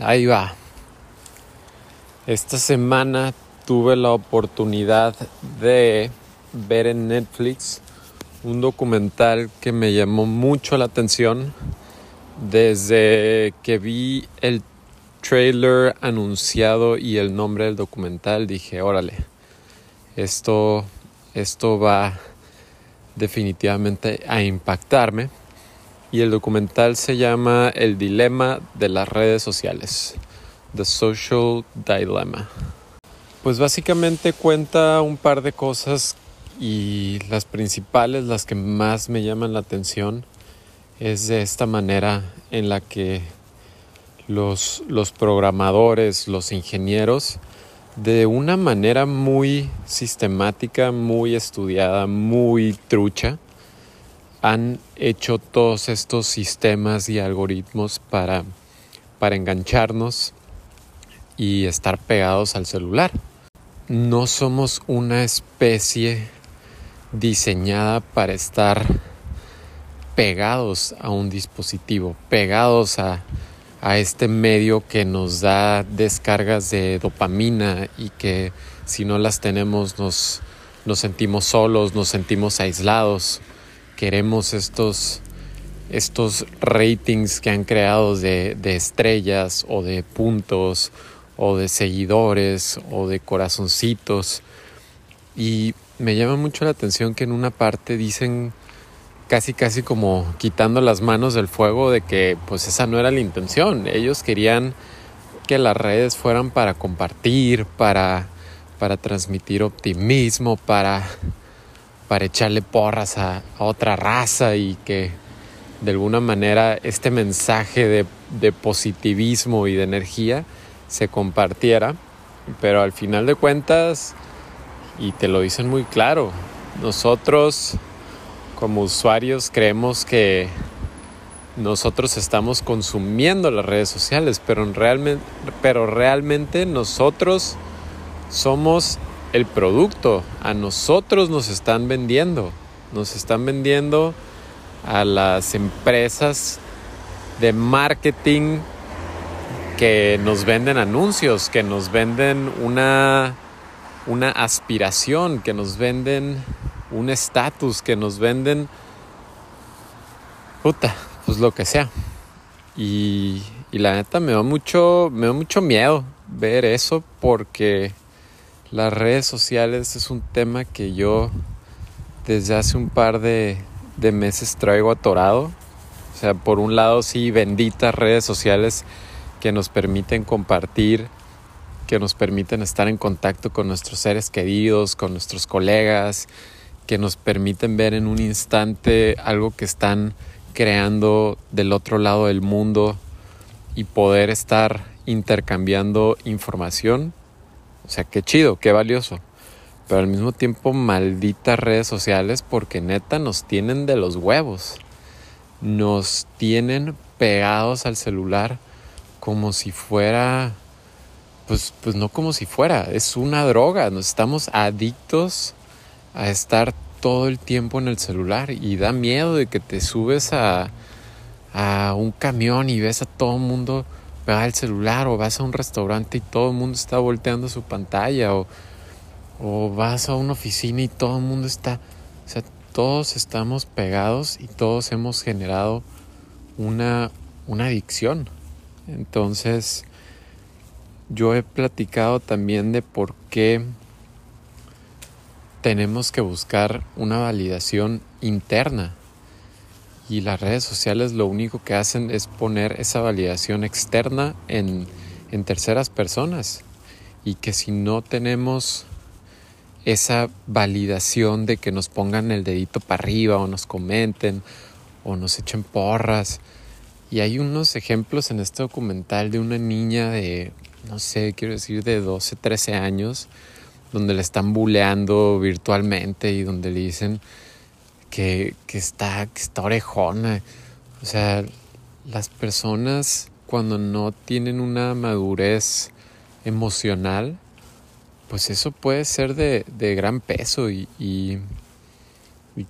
Ahí va. Esta semana tuve la oportunidad de ver en Netflix un documental que me llamó mucho la atención desde que vi el trailer anunciado y el nombre del documental dije, órale, esto, esto va definitivamente a impactarme y el documental se llama El dilema de las redes sociales, The Social Dilemma. Pues básicamente cuenta un par de cosas y las principales, las que más me llaman la atención, es de esta manera en la que los, los programadores, los ingenieros, de una manera muy sistemática, muy estudiada, muy trucha, han hecho todos estos sistemas y algoritmos para, para engancharnos y estar pegados al celular. No somos una especie diseñada para estar pegados a un dispositivo, pegados a, a este medio que nos da descargas de dopamina y que si no las tenemos nos, nos sentimos solos, nos sentimos aislados queremos estos, estos ratings que han creado de, de estrellas o de puntos o de seguidores o de corazoncitos. Y me llama mucho la atención que en una parte dicen casi casi como quitando las manos del fuego de que pues esa no era la intención. Ellos querían que las redes fueran para compartir, para, para transmitir optimismo, para para echarle porras a, otra raza y que de alguna manera este mensaje de, positivismo y de energía se compartiera. Pero al final de cuentas, y te lo dicen muy claro, nosotros como usuarios creemos que nosotros estamos consumiendo las redes sociales, pero pero realmente nosotros somos el producto. A nosotros nos están vendiendo. Nos están vendiendo a las empresas de marketing que nos venden anuncios, que nos venden una, una aspiración, que nos venden un estatus, que nos venden puta, pues lo que sea. Y, y la neta me da mucho, me da mucho miedo ver eso porque las redes sociales es un tema que yo desde hace un par de, meses traigo atorado. O sea, por un lado sí, benditas redes sociales que nos permiten compartir, que nos permiten estar en contacto con nuestros seres queridos, con nuestros colegas, que nos permiten ver en un instante algo que están creando del otro lado del mundo y poder estar intercambiando información o sea, qué chido, qué valioso. Pero al mismo tiempo, malditas redes sociales porque neta nos tienen de los huevos. Nos tienen pegados al celular como si fuera, pues, pues no como si fuera, es una droga. Nos estamos adictos a estar todo el tiempo en el celular y da miedo de que te subes a, a un camión y ves a todo el mundo va el celular o vas a un restaurante y todo el mundo está volteando su pantalla o, o vas a una oficina y todo el mundo está, o sea, todos estamos pegados y todos hemos generado una, una adicción. Entonces, yo he platicado también de por qué tenemos que buscar una validación interna y las redes sociales lo único que hacen es poner esa validación externa en, en terceras personas y que si no tenemos esa validación de que nos pongan el dedito para arriba o nos comenten o nos echen porras. Y hay unos ejemplos en este documental de una niña de, no sé, quiero decir, de 12, 13 años, donde le están buleando virtualmente y donde le dicen, que, está, que está orejona. O sea, las personas cuando no tienen una madurez emocional, pues eso puede ser de, gran peso y, y,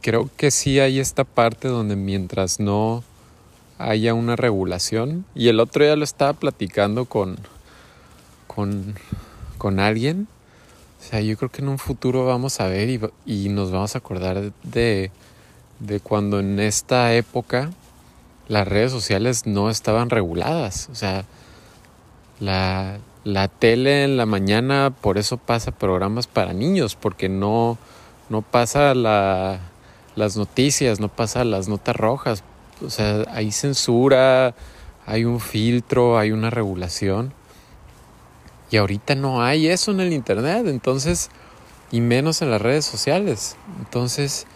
creo que sí hay esta parte donde mientras no, haya una regulación. Y el otro día lo estaba platicando con, con, con alguien. O sea, yo creo que en un futuro vamos a ver y, y nos vamos a acordar de, de cuando en esta época las redes sociales no estaban reguladas. O sea, la, la tele en la mañana por eso pasa programas para niños, porque no, no pasa la, las noticias, no pasa las notas rojas. O sea, hay censura, hay un filtro, hay una regulación. Y ahorita no hay eso en el Internet, entonces, y menos en las redes sociales. Entonces,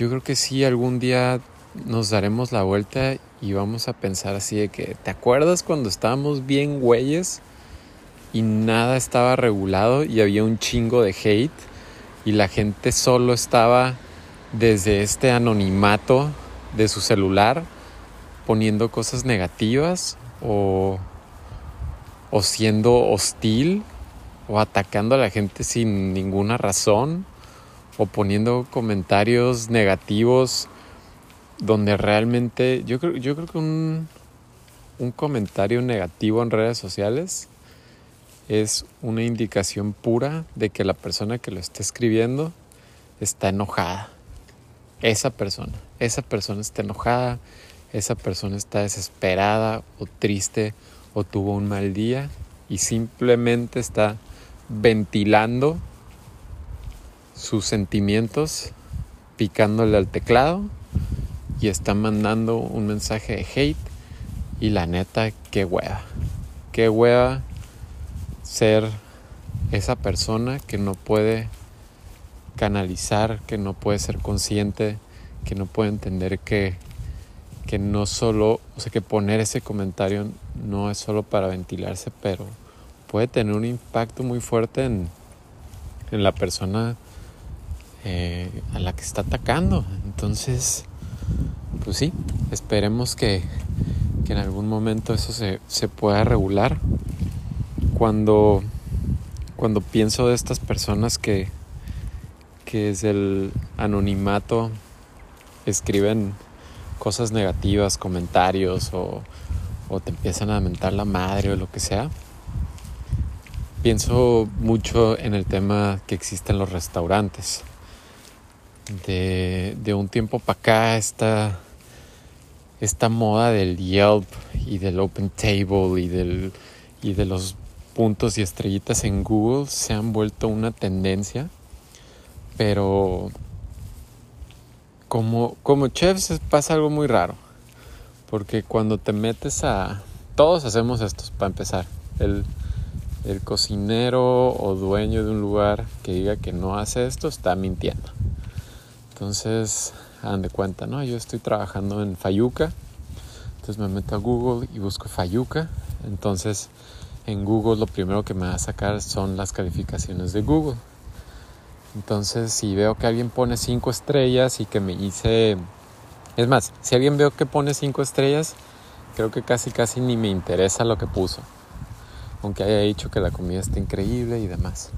yo creo que sí, algún día nos daremos la vuelta y vamos a pensar así de que, ¿te acuerdas cuando estábamos bien güeyes y nada estaba regulado y había un chingo de hate y la gente solo estaba desde este anonimato de su celular poniendo cosas negativas o, o siendo hostil o atacando a la gente sin ninguna razón o poniendo comentarios negativos donde realmente yo creo, yo creo que un, un comentario negativo en redes sociales es una indicación pura de que la persona que lo está escribiendo está enojada. Esa persona, esa persona está enojada, esa persona está desesperada o triste o tuvo un mal día y simplemente está ventilando sus sentimientos picándole al teclado y está mandando un mensaje de hate y la neta, qué hueva. Qué hueva ser esa persona que no puede canalizar, que no puede ser consciente, que no puede entender que, que no solo, o sea, que poner ese comentario no es solo para ventilarse, pero puede tener un impacto muy fuerte en, en la persona eh, a la que está atacando. Entonces, pues sí, esperemos que, en algún momento eso se, pueda regular. Cuando, cuando pienso de estas personas que, que desde el anonimato escriben cosas negativas, comentarios o, o te empiezan a mentar la madre o lo que sea, pienso mucho en el tema que existe en los restaurantes. De, un tiempo para acá esta esta moda del Yelp y del Open Table y, del, y de los puntos y estrellitas en Google se han vuelto una tendencia, pero como, como chefs pasa algo muy raro, porque cuando te metes a... Todos hacemos esto, para empezar. El, el cocinero o dueño de un lugar que diga que no hace esto está mintiendo. Entonces, hagan de cuenta, ¿no? Yo estoy trabajando en Fayuca, entonces me meto a Google y busco Fayuca. Entonces, en Google lo primero que me va a sacar son las calificaciones de Google. Entonces, si veo que alguien pone 5 estrellas y que me dice... Es más, si alguien veo que pone 5 estrellas, creo que casi casi ni me interesa lo que puso. Aunque haya dicho que la comida está increíble y demás.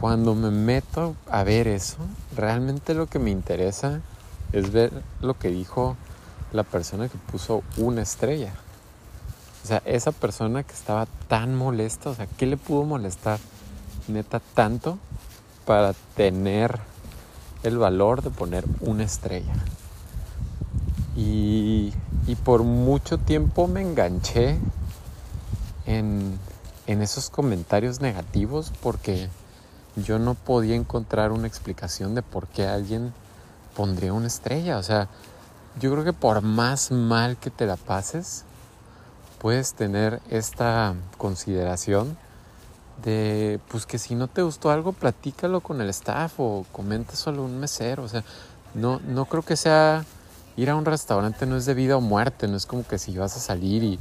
Cuando me meto a ver eso, realmente lo que me interesa es ver lo que dijo la persona que puso una estrella. O sea, esa persona que estaba tan molesta, o sea, ¿qué le pudo molestar neta tanto para tener el valor de poner una estrella? Y, y por mucho tiempo me enganché en, en esos comentarios negativos porque yo no podía encontrar una explicación de por qué alguien pondría una estrella. O sea, yo creo que por más mal que te la pases, puedes tener esta consideración de, pues que si no te gustó algo, platícalo con el staff o comenta solo un mesero. O sea, no, no creo que sea ir a un restaurante no es de vida o muerte, no es como que si vas a salir y,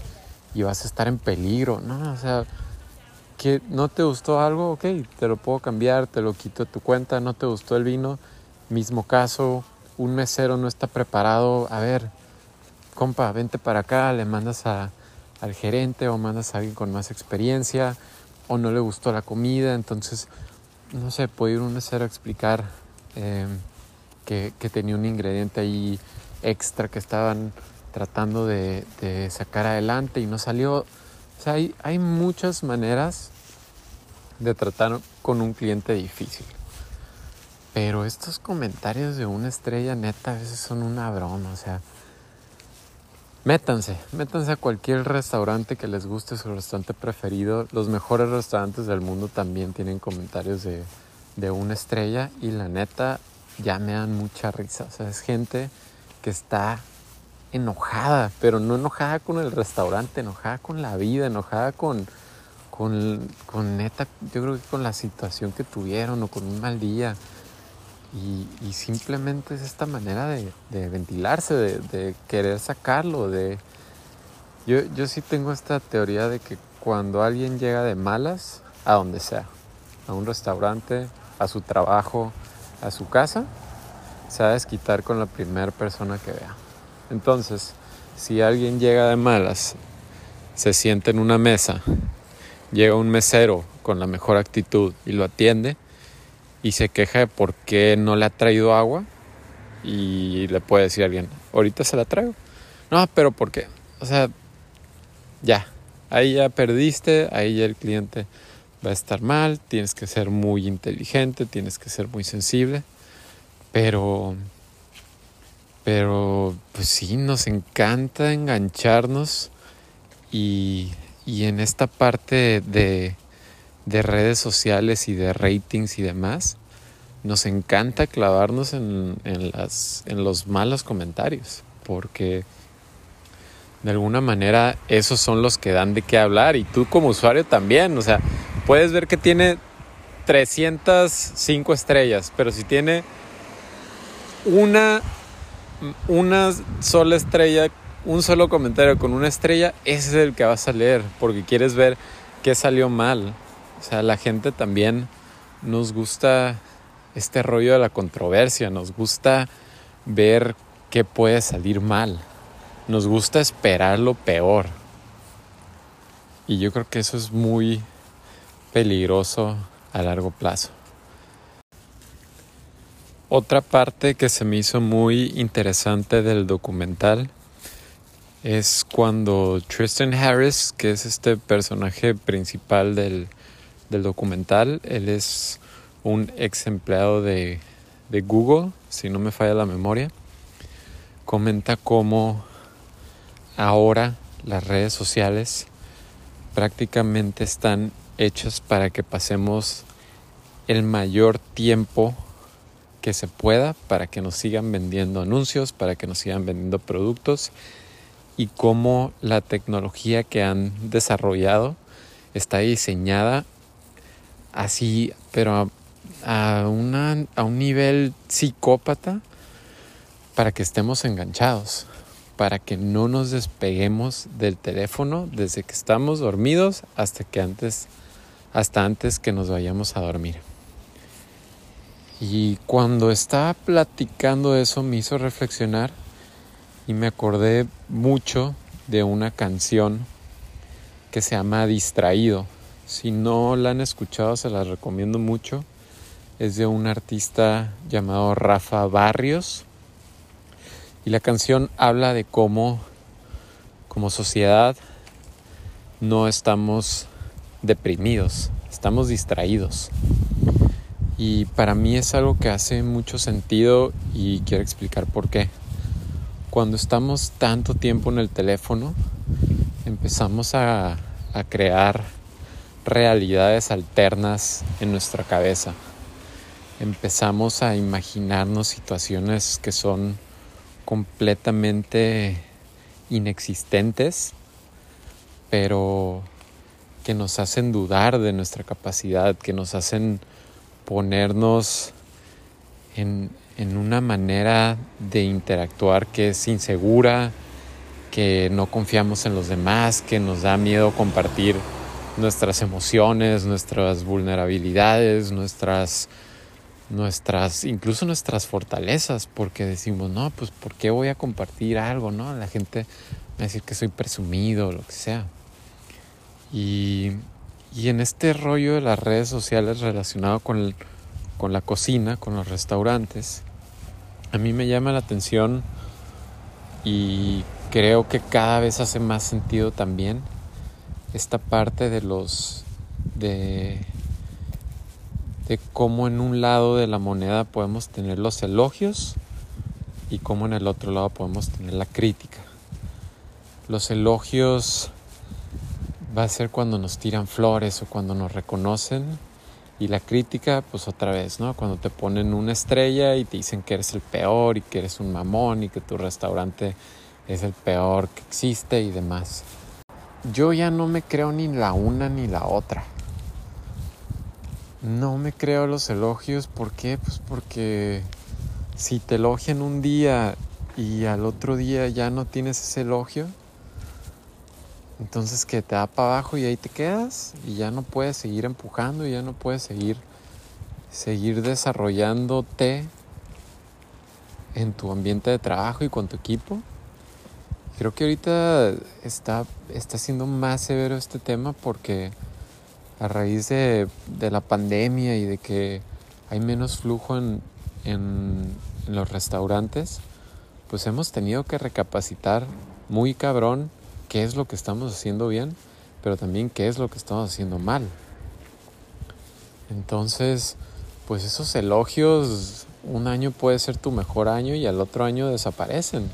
y vas a estar en peligro. No, o sea, que no te gustó algo, ok, te lo puedo cambiar, te lo quito de tu cuenta, no te gustó el vino, mismo caso, un mesero no está preparado, a ver, compa, vente para acá, le mandas al gerente o mandas a alguien con más experiencia, o no le gustó la comida, entonces, no sé, puede ir un mesero a explicar em, que tenía un ingrediente ahí extra que estaban tratando de, sacar adelante y no salió. O sea, hay, hay muchas maneras de tratar con un cliente difícil. Pero estos comentarios de una estrella neta a veces son una broma, o sea, métanse, métanse a cualquier restaurante que les guste su restaurante preferido. Los mejores restaurantes del mundo también tienen comentarios de, de una estrella y la neta ya me dan mucha risa. O sea, es gente que está enojada, pero no enojada con el restaurante, enojada con la vida, enojada con, con, con neta, yo creo que con la situación que tuvieron o con un mal día. Y, simplemente es esta manera de, ventilarse, de, querer sacarlo, de... Yo, yo sí tengo esta teoría de que cuando alguien llega de malas, a donde sea, a un restaurante, a su trabajo, a su casa, se va a desquitar con la primera persona que vea. Entonces, si alguien llega de malas, se siente en una mesa, llega un mesero con la mejor actitud y lo atiende y se queja de por qué no le ha traído agua y le puede decir a alguien, ahorita se la traigo. No, pero ¿por qué? O sea, ya, ahí ya perdiste, ahí ya el cliente va a estar mal, tienes que ser muy inteligente, tienes que ser muy sensible, pero pero pues sí, nos encanta engancharnos y, en esta parte de, redes sociales y de ratings y demás, nos encanta clavarnos en, las, en los malos comentarios, porque de alguna manera esos son los que dan de qué hablar y tú como usuario también, o sea, puedes ver que tiene 305 estrellas, pero si tiene una una sola estrella, un solo comentario con una estrella, ese es el que vas a leer, porque quieres ver qué salió mal. O sea, la gente también nos gusta este rollo de la controversia, nos gusta ver qué puede salir mal, nos gusta esperar lo peor. Y yo creo que eso es muy peligroso a largo plazo. Otra parte que se me hizo muy interesante del documental es cuando Tristan Harris, que es este personaje principal del, documental, él es un ex empleado de, de Google, si no me falla la memoria, comenta cómo ahora las redes sociales prácticamente están hechas para que pasemos el mayor tiempo que se pueda para que nos sigan vendiendo anuncios, para que nos sigan vendiendo productos y cómo la tecnología que han desarrollado está diseñada así, pero a, a un nivel psicópata para que estemos enganchados, para que no nos despeguemos del teléfono desde que estamos dormidos hasta que antes, hasta antes que nos vayamos a dormir. Y cuando estaba platicando eso me hizo reflexionar y me acordé mucho de una canción que se llama Distraído. Si no la han escuchado se la recomiendo mucho. Es de un artista llamado Rafa Barrios. Y la canción habla de cómo como sociedad no estamos deprimidos, estamos distraídos. Y para mí es algo que hace mucho sentido y quiero explicar por qué. Cuando estamos tanto tiempo en el teléfono, empezamos a, crear realidades alternas en nuestra cabeza. Empezamos a imaginarnos situaciones que son completamente inexistentes, pero que nos hacen dudar de nuestra capacidad, que nos hacen ponernos en, una manera de interactuar que es insegura, que no confiamos en los demás, que nos da miedo compartir nuestras emociones, nuestras vulnerabilidades, nuestras, nuestras, incluso nuestras fortalezas, porque decimos, no, pues ¿por qué voy a compartir algo? ¿No? La gente va a decir que soy presumido, lo que sea. Y y en este rollo de las redes sociales relacionado con, con la cocina, con los restaurantes, a mí me llama la atención y creo que cada vez hace más sentido también esta parte de los de de cómo en un lado de la moneda podemos tener los elogios y cómo en el otro lado podemos tener la crítica. Los elogios va a ser cuando nos tiran flores o cuando nos reconocen y la crítica pues otra vez, ¿no? Cuando te ponen una estrella y te dicen que eres el peor y que eres un mamón y que tu restaurante es el peor que existe y demás. Yo ya no me creo ni la una ni la otra. No me creo los elogios, ¿por qué? Pues porque si te elogian un día y al otro día ya no tienes ese elogio, entonces que te da para abajo y ahí te quedas y ya no puedes seguir empujando y ya no puedes seguir seguir desarrollándote en tu ambiente de trabajo y con tu equipo. Creo que ahorita está, está siendo más severo este tema porque a raíz de, la pandemia y de que hay menos flujo en, en, los restaurantes, pues hemos tenido que recapacitar muy cabrón qué es lo que estamos haciendo bien, pero también qué es lo que estamos haciendo mal. Entonces, pues esos elogios, un año puede ser tu mejor año y al otro año desaparecen.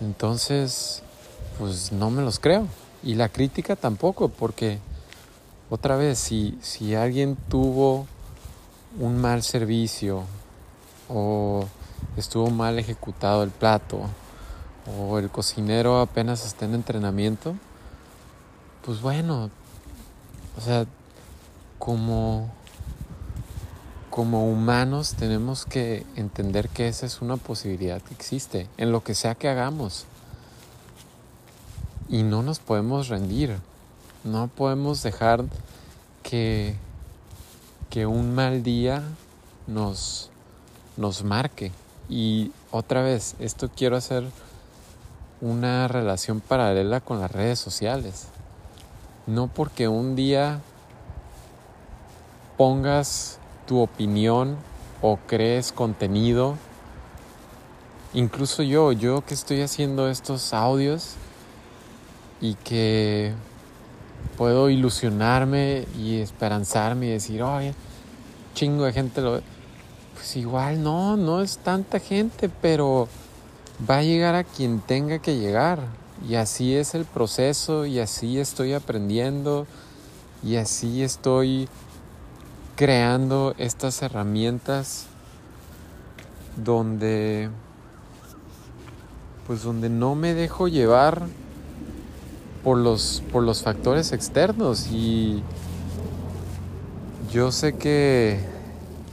Entonces, pues no me los creo. Y la crítica tampoco, porque otra vez, si, si alguien tuvo un mal servicio o estuvo mal ejecutado el plato o el cocinero apenas está en entrenamiento, pues bueno, o sea, como, como humanos tenemos que entender que esa es una posibilidad que existe en lo que sea que hagamos. Y no nos podemos rendir, no podemos dejar que, que un mal día nos, nos marque. Y otra vez, esto quiero hacer una relación paralela con las redes sociales. No porque un día pongas tu opinión o crees contenido. Incluso yo, yo que estoy haciendo estos audios y que puedo ilusionarme y esperanzarme y decir, oye, chingo de gente lo... Pues igual no, no es tanta gente, pero va a llegar a quien tenga que llegar. Y así es el proceso y así estoy aprendiendo y así estoy creando estas herramientas donde pues donde no me dejo llevar por los por los factores externos y yo sé que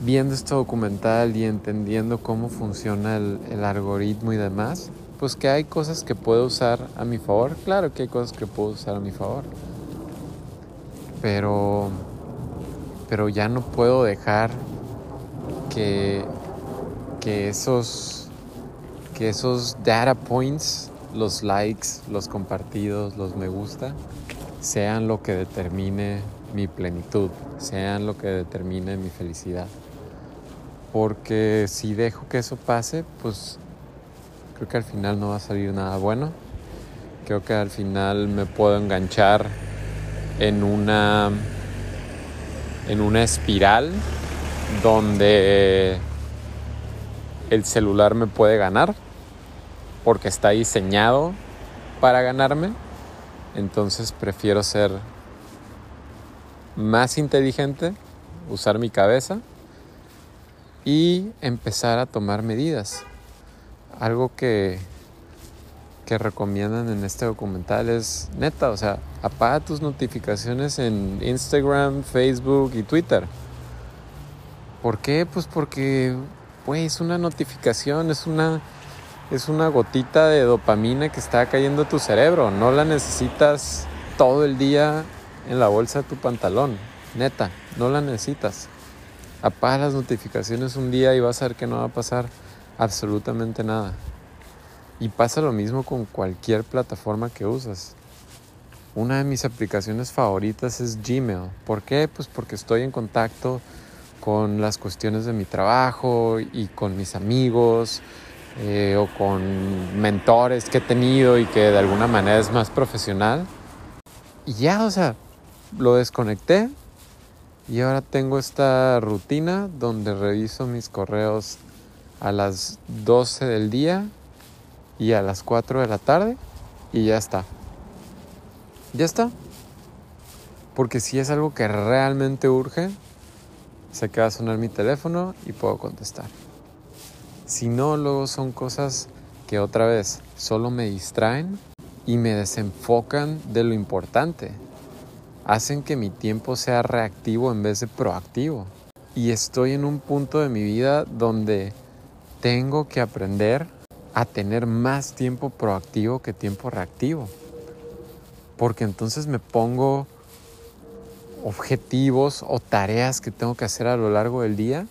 viendo este documental y entendiendo cómo funciona el, algoritmo y demás, pues que hay cosas que puedo usar a mi favor. Claro que hay cosas que puedo usar a mi favor. Pero, pero ya no puedo dejar que, que, esos, que esos data points, los likes, los compartidos, los me gusta, sean lo que determine mi plenitud, sean lo que determine mi felicidad porque si dejo que eso pase, pues creo que al final no va a salir nada bueno. Creo que al final me puedo enganchar en una en una espiral donde el celular me puede ganar porque está diseñado para ganarme. Entonces prefiero ser más inteligente, usar mi cabeza y empezar a tomar medidas. Algo que, que recomiendan en este documental es neta, o sea, apaga tus notificaciones en Instagram, Facebook y Twitter. ¿Por qué? Pues porque, pues, una notificación, es una, es una gotita de dopamina que está cayendo a tu cerebro. No la necesitas todo el día en la bolsa de tu pantalón. Neta, no la necesitas apaga las notificaciones un día y vas a ver que no va a pasar absolutamente nada. Y pasa lo mismo con cualquier plataforma que usas. Una de mis aplicaciones favoritas es Gmail. ¿Por qué? Pues porque estoy en contacto con las cuestiones de mi trabajo y con mis amigos eh, o con mentores que he tenido y que de alguna manera es más profesional. Y ya, o sea, lo desconecté y ahora tengo esta rutina donde reviso mis correos a las 12 del día y a las 4 de la tarde y ya está. Ya está. Porque si es algo que realmente urge, sé que va a sonar mi teléfono y puedo contestar. Si no, luego son cosas que otra vez solo me distraen y me desenfocan de lo importante. Hacen que mi tiempo sea reactivo en vez de proactivo. Y estoy en un punto de mi vida donde tengo que aprender a tener más tiempo proactivo que tiempo reactivo. Porque entonces me pongo objetivos o tareas que tengo que hacer a lo largo del día.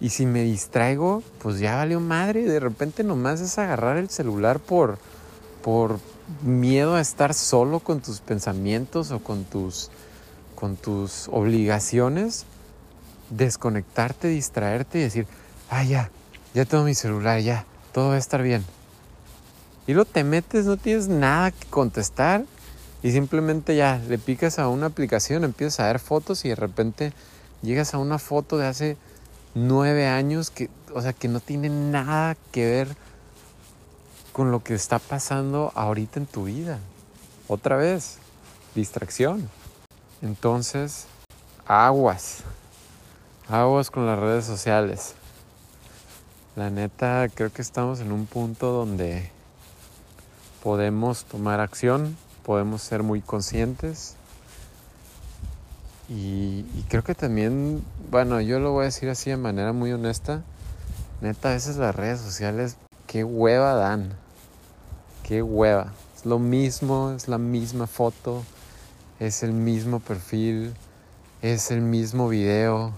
Y si me distraigo, pues ya valió madre. De repente nomás es agarrar el celular por, por miedo a estar solo con tus pensamientos o con tus, con tus obligaciones. Desconectarte, distraerte y decir, ah, ya, ya tengo mi celular, ya, todo va a estar bien. Y luego te metes, no tienes nada que contestar y simplemente ya le picas a una aplicación, empiezas a ver fotos y de repente llegas a una foto de hace nueve años que, o sea, que no tiene nada que ver con lo que está pasando ahorita en tu vida. Otra vez, distracción. Entonces, aguas. Aguas con las redes sociales. La neta, creo que estamos en un punto donde podemos tomar acción podemos ser muy conscientes. Y, creo que también, bueno, yo lo voy a decir así de manera muy honesta, neta, a veces las redes sociales, qué hueva dan, qué hueva. Es lo mismo, es la misma foto, es el mismo perfil, es el mismo video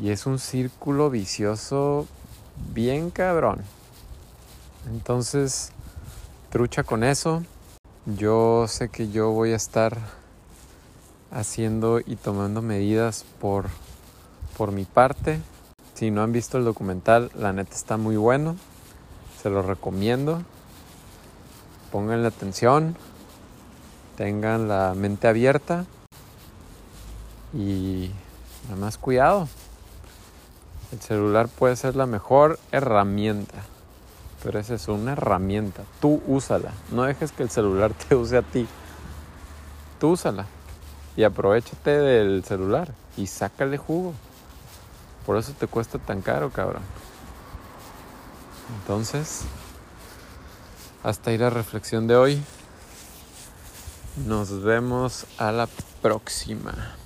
y es un círculo vicioso bien cabrón. Entonces, trucha con eso. Yo sé que yo voy a estar haciendo y tomando medidas por, por mi parte. Si no han visto el documental, la neta está muy bueno. Se lo recomiendo. Pónganle atención. Tengan la mente abierta. Y nada más cuidado. El celular puede ser la mejor herramienta. Pero esa es una herramienta. Tú úsala. No dejes que el celular te use a ti. Tú úsala. Y aprovechate del celular. Y sácale jugo. Por eso te cuesta tan caro, cabrón. Entonces, hasta ahí la reflexión de hoy. Nos vemos a la próxima.